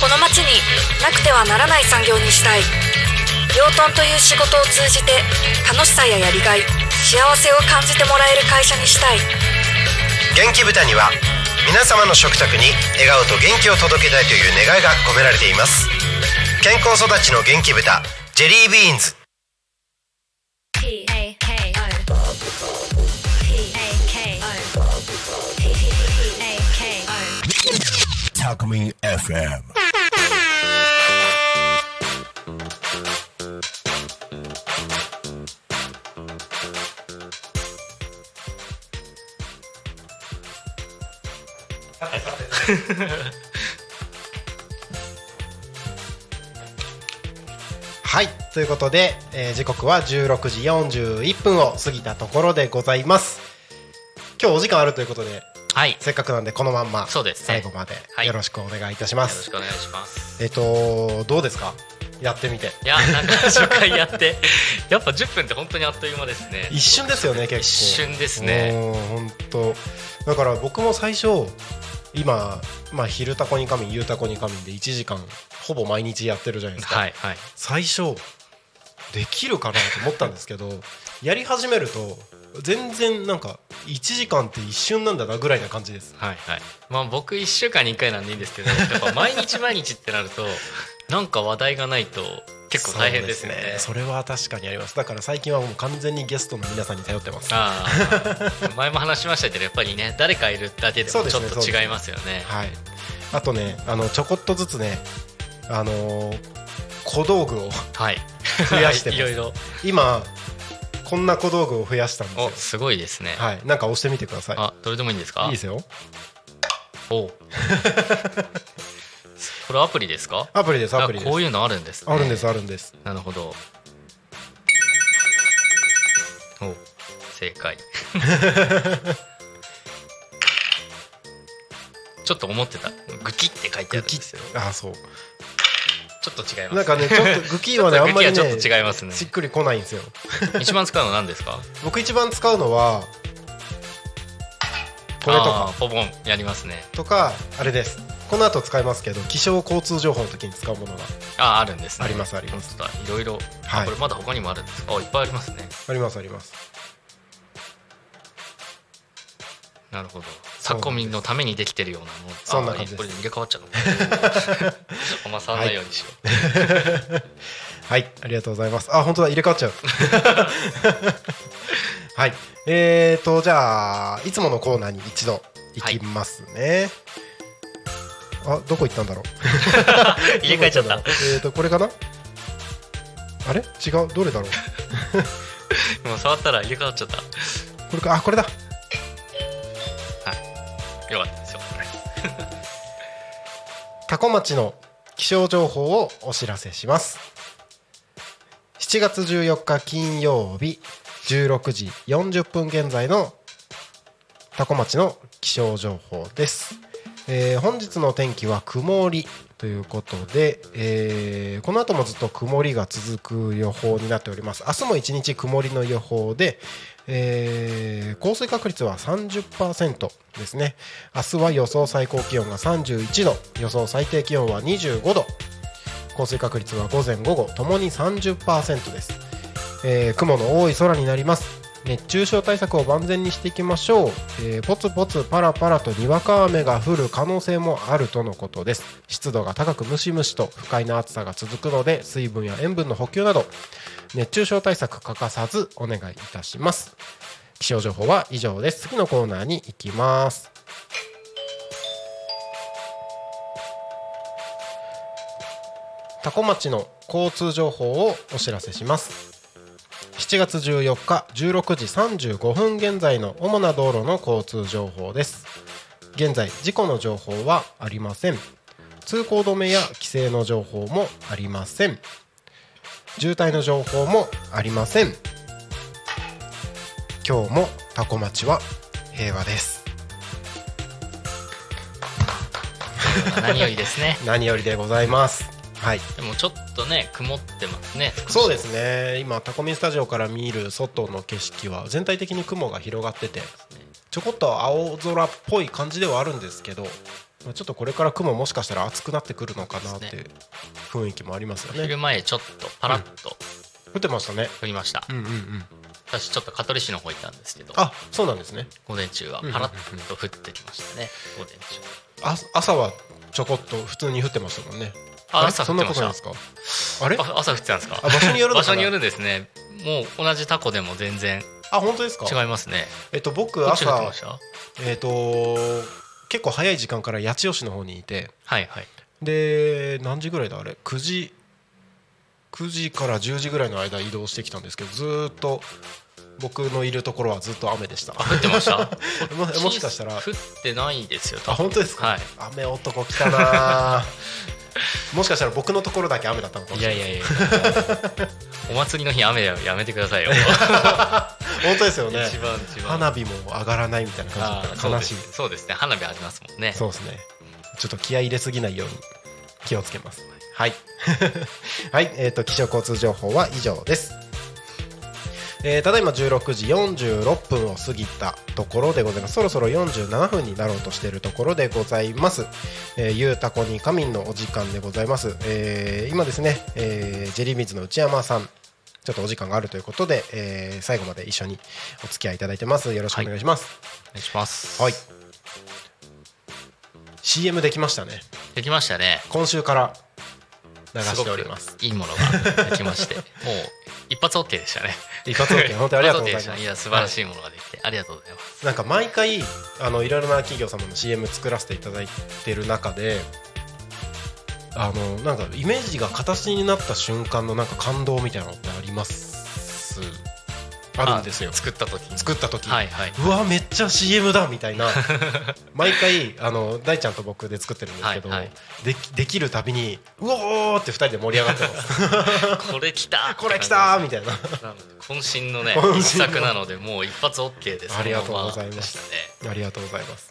の町になくてはならない産業にしたい。養豚という仕事を通じて楽しさややりがい幸せを感じてもらえる会社にしたい元気豚には皆様の食卓に笑顔と元気を届けたいという願いが込められています健康育ちの元気豚ジェリービーンズ P A K O. P A K O. P A K O. Talk Me FM. [laughs] はいということで、えー時刻は16時41分を過ぎたところでございます。今日お時間あるということではい。よせっかくなんでこのまんま最後まではい。よろしくお願いいたします、ろしくお願いします。えっ、とどうですか？やってみて。いやなんか初回やって。[laughs] やっぱ10分って本当にあっという間ですね。一瞬ですよね結構。一瞬ですね。本当。だから僕も最初今まあ昼タコに仮眠夕タコに仮眠で1時間ほぼ毎日やってるじゃないですか、はいはい。最初できるかなと思ったんですけど [laughs] やり始めると全然なんか1時間って一瞬なんだなぐらいな感じです。はいはい。まあ僕1週間に1回なんでいいんですけどやっぱ毎日毎日ってなるとなんか話題がないと結構大変ですよね。それは確かにあります。だから最近はもう完全にゲストの皆さんに頼ってます。ああ。[laughs] 前も話しましたけどやっぱりね誰かいるだけでもちょっと違いますよね。はい。あとねあのちょこっとずつねあのー小道具をはい。増やしてます。[laughs] いろいろ今こんな小道具を増やしたんおですすごいですね。よはい。なんか押してみてください。あどれでもいいんですか？いいですよ。お [laughs] これアプリですか？アプリですアプリです。あこういうのあるんですね。あるんですあるんです。なるほど。お。正解。[laughs] ちょっと思ってた。グキって書いてあるんですよ。あそう。ちょっと違います。なんかねちょっとグキーはね [laughs] あんまりねちょっと違いますね。しっくりこないんですよ。一番使うの何ですか？僕一番使うのはこれとかポポンやりますね。とかあれですこの後使いますけど気象交通情報の時に使うものがあーあるんですね。ありますあります。いろいろはい。あこれまだ他にもあるんですか？あいっぱいありますね。ありますあります。なるほど。そうなんです。タコミンのためにできてるようなもの。そんな感じこれ入れ替わっちゃう [laughs] のあんま触らないようにしよう、[laughs] はいありがとうございます。あ本当だ入れ替わっちゃう。[laughs] はい。えーとじゃあいつものコーナーに一度行きますね、あどこ行ったんだろう？[laughs] 入れ替えちゃった。えーとこれかな？あれ？違う？どれだろう？[laughs] もう触ったら入れ替わっちゃった。これか？あこれだ。よかったですよ。[laughs] 多古町の気象情報をお知らせします。7月14日金曜日16時40分現在の多古町の気象情報です、えー本日の天気は曇りということで、えーこの後もずっと曇りが続く予報になっております。明日も一日曇りの予報で、えー降水確率は30%ですね。明日は予想最高気温が31度。予想最低気温は25度。降水確率は午前午後ともに30%です、え雲の多い空になります。熱中症対策を万全にしていきましょう、えーポツポツパラパラとにわか雨が降る可能性もあるとのことです。湿度が高くムシムシと不快な暑さが続くので水分や塩分の補給など熱中症対策欠かさずお願いいたします。気象情報は以上です。次のコーナーに行きます。多古町の交通情報をお知らせします。7月14日16時35分現在の主な道路の交通情報です。現在事故の情報はありません。通行止めや規制の情報もありません。渋滞の情報もありません。今日もタコ町は平和です。[laughs] 何よりですね。[laughs] 何よりでございますはい。でもちょっとね曇ってますねそうですね。今タコミンスタジオから見る外の景色は全体的に雲が広がっててちょこっと青空っぽい感じではあるんですけどまあちょっとこれから雲もしかしたら暑くなってくるのかなっていう雰囲気もありますよね。昼前ちょっとパラッと降ってましたね。降りました、うんうんうん。私ちょっと香取市の方行ったんですけどあそうなんですね。午前中はパラッと降ってきましたね午前中。あ朝はちょこっと普通に降ってましたもんね。れあ朝降ってました。あれ？あ朝降ってたんですか？あ場所による場所によるんですね。もう同じタコでも全然あ本当ですか？違いますね。えっと僕朝えっと結構早い時間から八千代市の方にいて。はいはい。で何時ぐらいだあれ？9時9時から10時ぐらいの間移動してきたんですけどずーっと僕のいるところはずっと雨でした。あ降ってました？[laughs] ももしかしたら。降ってないですよ多あ分本当ですか、はい。雨男来たな [laughs] [laughs] もしかしたら僕のところだけ雨だったのかもしれない。いやいやいや。お祭りの日雨ややめてくださいよ。[laughs] 本当ですよね。一番一番。花火も上がらないみたいな感じで悲しい。す。そうですね。花火ありますもんね。そうですね。ちょっと気合い入れすぎないように気をつけます。はい。はい。[laughs] えっ、と気象交通情報は以上ですえーただいま16時46分を過ぎたところでございます。そろそろ47分になろうとしているところでございます、えー、ゆうたこに仮眠のお時間でございます、えー今ですね、えージェリーミーズの内山さん。ちょっとお時間があるということで、えー最後まで一緒にお付き合いいただいてます。よろしくお願いします。お願いします。はい。CM できましたね。できましたね。今週から流しております。いいものができまして。[laughs] もう一発 OK でしたね。一発 OK 本当にありがとうございます。[laughs] いや素晴らしいものができて、ありがとうございます。なんか毎回あのいろいろな企業様の CM 作らせていただいてる中であのなんかイメージが形になった瞬間のなんか感動みたいなのってあります？あるんですよ。あ作った時に。作った時、はいはい。うわめっちゃ CM だみたいな。[laughs] 毎回あの大ちゃんと僕で作ってるんですけど、はいはい。できできるたびにうおーって2人で盛り上がってます。これ来たこれ来たーみたいな。渾身のね一作なのでもう一発 OK ですありがとうございます。そのままでありがとうございます。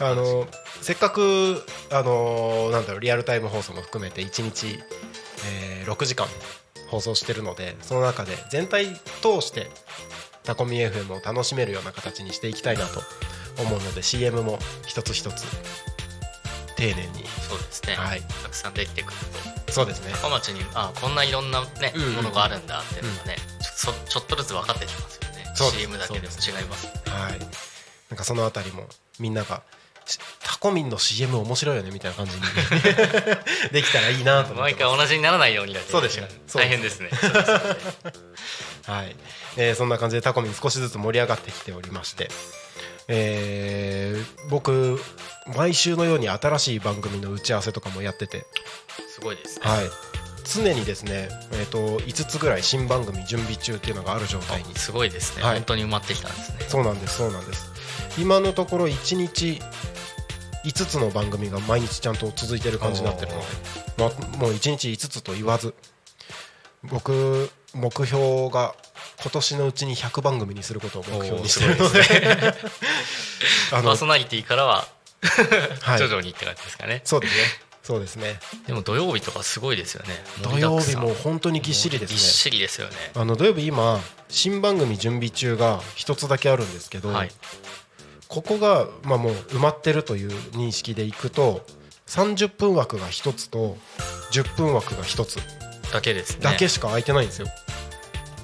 あのせっかくあのなんだろうリアルタイム放送も含めて1日、えー6時間放送してるのでその中で全体通してタコミ FM を楽しめるような形にしていきたいなと思うので CM も一つ一つ丁寧に。そうですね、はい。たくさんできてくるとそうですね。高町にあこんないろんなね、うんうん。ものがあるんだっていうのがね、ちょそちょっとずつ分かってきますよね。CM だけでも違います。はい。なんかそのあたりもみんながしタコミンの CM 面白いよねみたいな感じに。[laughs] できたらいいなと思って毎回同じにならないようにだけ。そうですよ。大変ですね。[laughs] はい、えーそんな感じでタコミン少しずつ盛り上がってきておりまして、えー僕毎週のように新しい番組の打ち合わせとかもやってて、すごいですね。はい、常にですね、えー、と5つぐらい新番組準備中っていうのがある状態に。すごいですね、はい。本当に埋まってきたんですね。そうなんですそうなんです。今のところ1日5つの番組が毎日ちゃんと続いてる感じになってるので、まあ、もう1日5つと言わず僕目標が今年のうちに100番組にすることを目標にしてるので。[laughs] パーソナリティからははい。徐々にって感じですかね、そうですね。そうですね。でも土曜日とかすごいですよね。土曜日も本当にぎっしりですね。ぎっしりですよね。あの土曜日今新番組準備中が一つだけあるんですけど、はいここが、まあ、もう埋まってるという認識でいくと30分枠が1つと10分枠が1つだけですね。だけしか空いてないんですよ、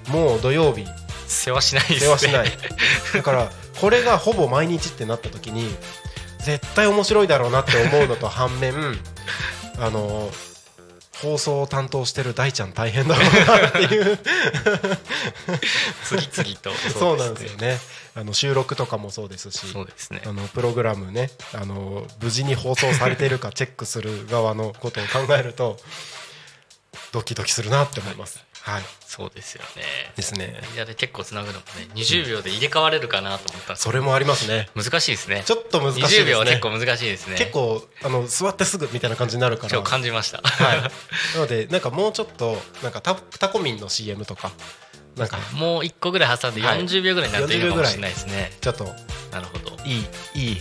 もう土曜日。世話しないですね。世話しない。[laughs] だからこれがほぼ毎日ってなった時に絶対面白いだろうなって思うのと反面 [laughs] あの放送を担当してる大ちゃん大変だろうなっていう。[laughs] 次々と。そうなんですよねあの収録とかもそうですしそうですね。あのプログラムねあの無事に放送されているか [laughs] チェックする側のことを考えるとドキドキするなって思います。はい。そうですよね。ですね。間で結構つなぐのもね20秒で入れ替われるかなと思ったそれもありますね。難しいですね。ちょっと難しいですね。20秒は結構難しいですね。結構あの座ってすぐみたいな感じになるから。今日感じました。はい。なのでなんかもうちょっとなんかタタコミンの CM とかなんかもう一個ぐらい挟んではい。40秒ぐらいになるといいのかもしれないですね。ちょっと。なるほど。いいいい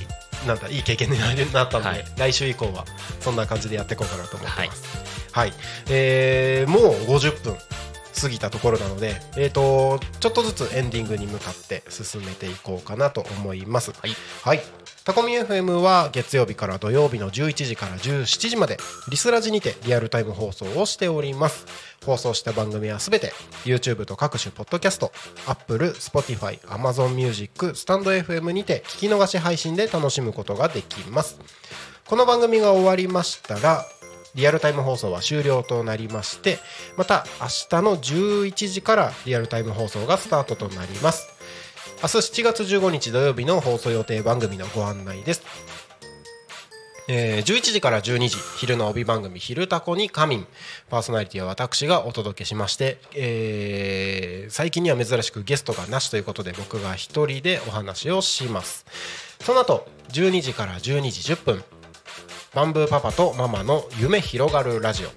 なんだいい経験になったので、はい。来週以降はそんな感じでやっていこうかなと思ってます。はい、えーもう50分過ぎたところなので、えー、とちょっとずつエンディングに向かって進めていこうかなと思います。はい。はい。タコミ FM は月曜日から土曜日の11時から17時までリスラジにてリアルタイム放送をしております。放送した番組はすべて YouTube と各種ポッドキャスト Apple、Spotify、Amazon Music、スタンド FM にて聞き逃し配信で楽しむことができます。この番組が終わりましたらリアルタイム放送は終了となりましてまた明日の11時からリアルタイム放送がスタートとなります。明日7月15日土曜日の放送予定番組のご案内です。えー11時から12時昼の帯番組「昼タコに仮眠」パーソナリティは私がお届けしまして、えー最近には珍しくゲストがなしということで僕が一人でお話をします。その後12時から12時10分バンブーパパとママの夢広がるラジオ。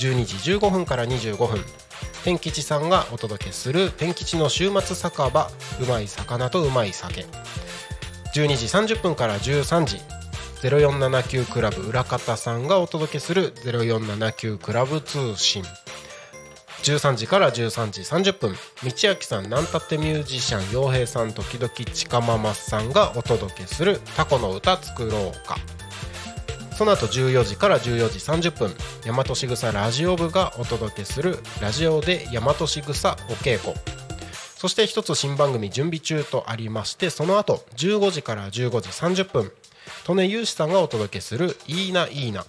12時15分から25分。天吉さんがお届けする天吉の週末酒場うまい魚とうまい酒。12時30分から13時。0479クラブ裏方さんがお届けする0479クラブ通信。13時から13時30分。道明さんなんたってミュージシャン洋平さん時々ちかママさんがお届けするタコの歌作ろうか。その後14時から14時30分大和しぐさラジオ部がお届けするラジオで大和しぐさお稽古。そして一つ新番組準備中とありましてその後15時から15時30分利根雄志さんがお届けする「いいないいな」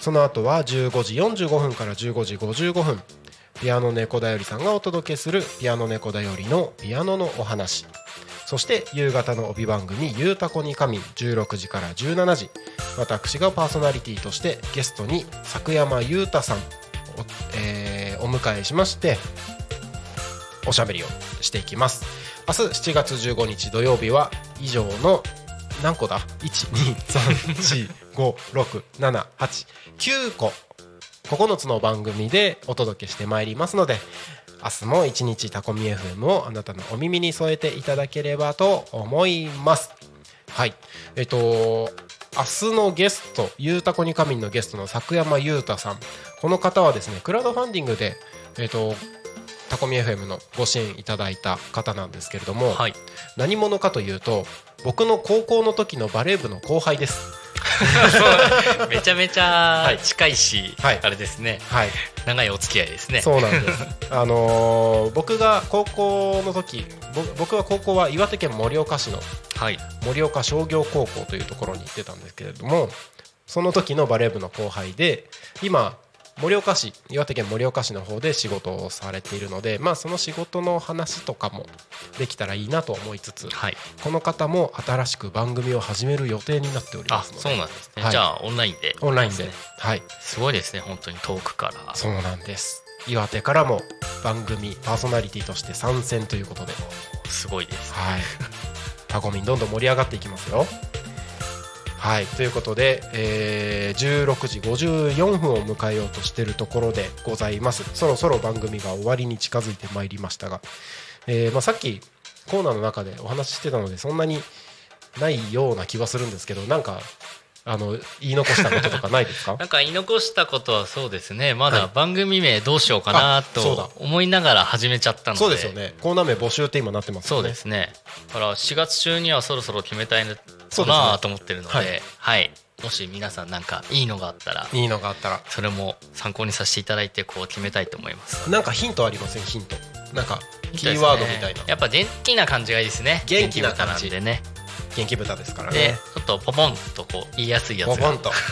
その後は15時45分から15時55分ピアノ猫だよりさんがお届けする「ピアノ猫だよりのピアノのお話」そして夕方の帯番組「ゆうたこに神」16時から17時。私がパーソナリティとしてゲストに作山裕太さんを、えーお迎えしましておしゃべりをしていきます。明日7月15日土曜日は以上の何個だ？123456789個9つの番組でお届けしてまいりますので明日も一日タコミ FM をあなたのお耳に添えていただければと思います。はい。えっと明日のゲストゆうたこに仮眠のゲストの作山裕太さん。この方はですねクラウドファンディングでえっとタコミ FM のご支援いただいた方なんですけれども、はい。何者かというと僕の高校の時のバレー部の後輩ですめちゃめちゃはい。近いし、はい。あれですね。はい。長いお付き合いですね。そうなんです。[laughs] あのー僕が高校の時ぼ僕は高校は岩手県盛岡市のはい。盛岡商業高校というところに行ってたんですけれどもその時のバレー部の後輩で今盛岡市岩手県盛岡市の方で仕事をされているのでまあその仕事の話とかもできたらいいなと思いつつはい。この方も新しく番組を始める予定になっておりあますので。そうなんですね、はい。じゃあオンラインで。オンラインで。ねはい。すごいですね本当に遠くから。そうなんです。岩手からも番組パーソナリティとして参戦ということで、すごいです。はい、タコミンどんどん盛り上がっていきますよ。はい。ということで、えー16時54分を迎えようとしているところでございます。そろそろ番組が終わりに近づいてまいりましたが、えーまあ、さっきコーナーの中でお話ししてたのでそんなにないような気はするんですけどなんかあの言い残したこととかないですか？[laughs] なんか言い残したことはそうですね。まはい。だ番組名どうしようかなと思いながら始めちゃったので。そうですよね。コーナー名募集って今なってますそうですね。だから4月中にはそろそろ決めたいなと思ってるのでははい。い、もし皆さんなんかいいのがあったらいいのがあったら。それも参考にさせていただいてこう決めたいと思います。なんかヒントありませんヒント。なんかキーワードみたいな。やっぱ元気な感じがいいですね。元気な感じでね元気豚ですからでねちょっとポポンとこう言いやすいやつが。ポポンと。[laughs]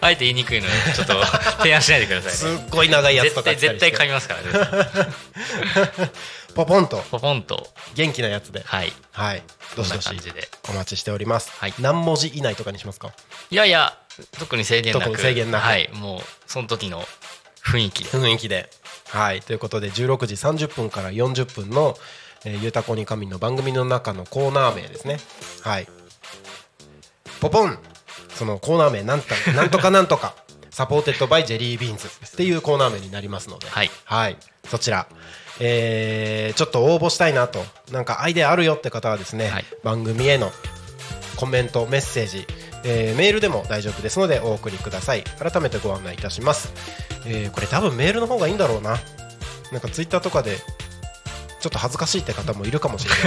あえて言いにくいのでちょっと [laughs] 提案しないでくださすっいねごい長いやつと絶対か絶対噛みますからね。[laughs] ポポンと。ポポンと。元気なやつで。はい。はい。どしどしお待ちしております、はい。何文字以内とかにしますか？いやいや特に制限なく。特に制限なく。はい。もうその時の雰囲気で。雰囲気で。はい、ということで16時30分から40分の「えーゆうたこにかみん」の番組の中のコーナー名ですね。はい、ポポン。そのコーナー名なんと [laughs] なんとかなんとか。 supported by ジェリービーンズっていうコーナー名になりますので、はい。そちら、えーちょっと応募したいなと。なんかアイデアあるよって方はですね、はい。番組へのコメントメッセージ、えーメールでも大丈夫ですのでお送りください。改めてご案内いたします、えーこれ多分メールの方がいいんだろうな。なんかツイッターとかでちょっと恥ずかしいって方もいるかもしれな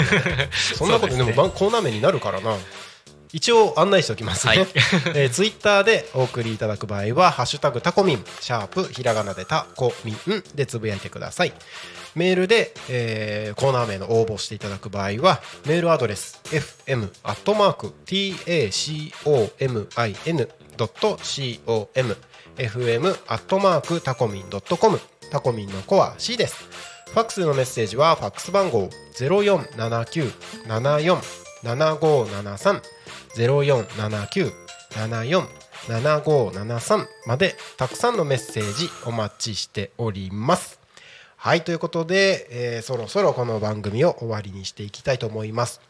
い [laughs] そんなことでもコーナー名になるからな。一応案内しておきます。ね、はい。[laughs] えーツイッターでお送りいただく場合は「ハッシュタグタコミン」シャープひらがなでタコミンでつぶやいてください。メールで、えーコーナー名の応募していただく場合はメールアドレス fm.tacomin.com fm タコミン .com タコミンのコア C ですファックスのメッセージはファックス番号0479747573 0479747573までたくさんのメッセージお待ちしております。はいということで、えーそろそろこの番組を終わりにしていきたいと思います。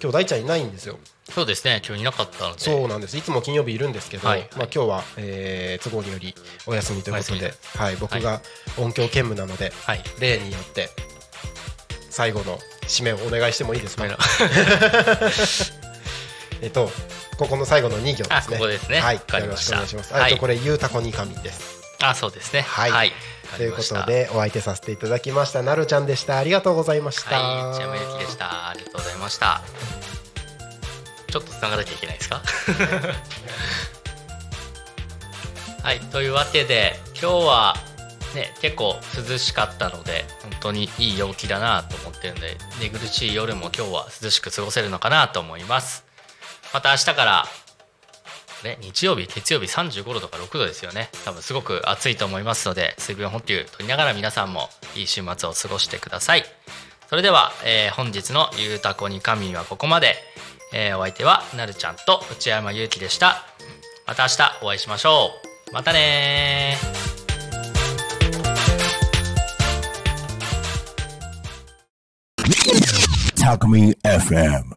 今日大ちゃんいないんですよ。そうですね。今日いなかったので。そうなんです。いつも金曜日いるんですけど、はい。まあ、今日は、えー都合によりお休みということではい、僕が音響兼務なので、はい。例によって最後の締めをお願いしてもいいですか？[laughs] えっとここの最後の2行ですね。あここですね。はい。よろしくお願いします、はい。あとこれゆうたこにかみです。あそうですね。はい。はい、ということでお相手させていただきましたなるちゃんでした。ありがとうございました。はい、内山ゆきでした。ありがとうございました。ちょっと繋がなきゃいけないですか？[laughs] はい、というわけで、今日はね、結構涼しかったので、本当にいい陽気だなと思ってるので、寝苦しい夜も今日は涼しく過ごせるのかなと思います。また明日から、ね、日曜日、月曜日35度とか6度ですよね。多分すごく暑いと思いますので、水分補給取りながら皆さんもいい週末を過ごしてください。それでは、えー本日の「ゆうたこに神」はここまで、えーお相手はなるちゃんと内山ゆうきでした。また明日お会いしましょう。またねー。Talk Me FM.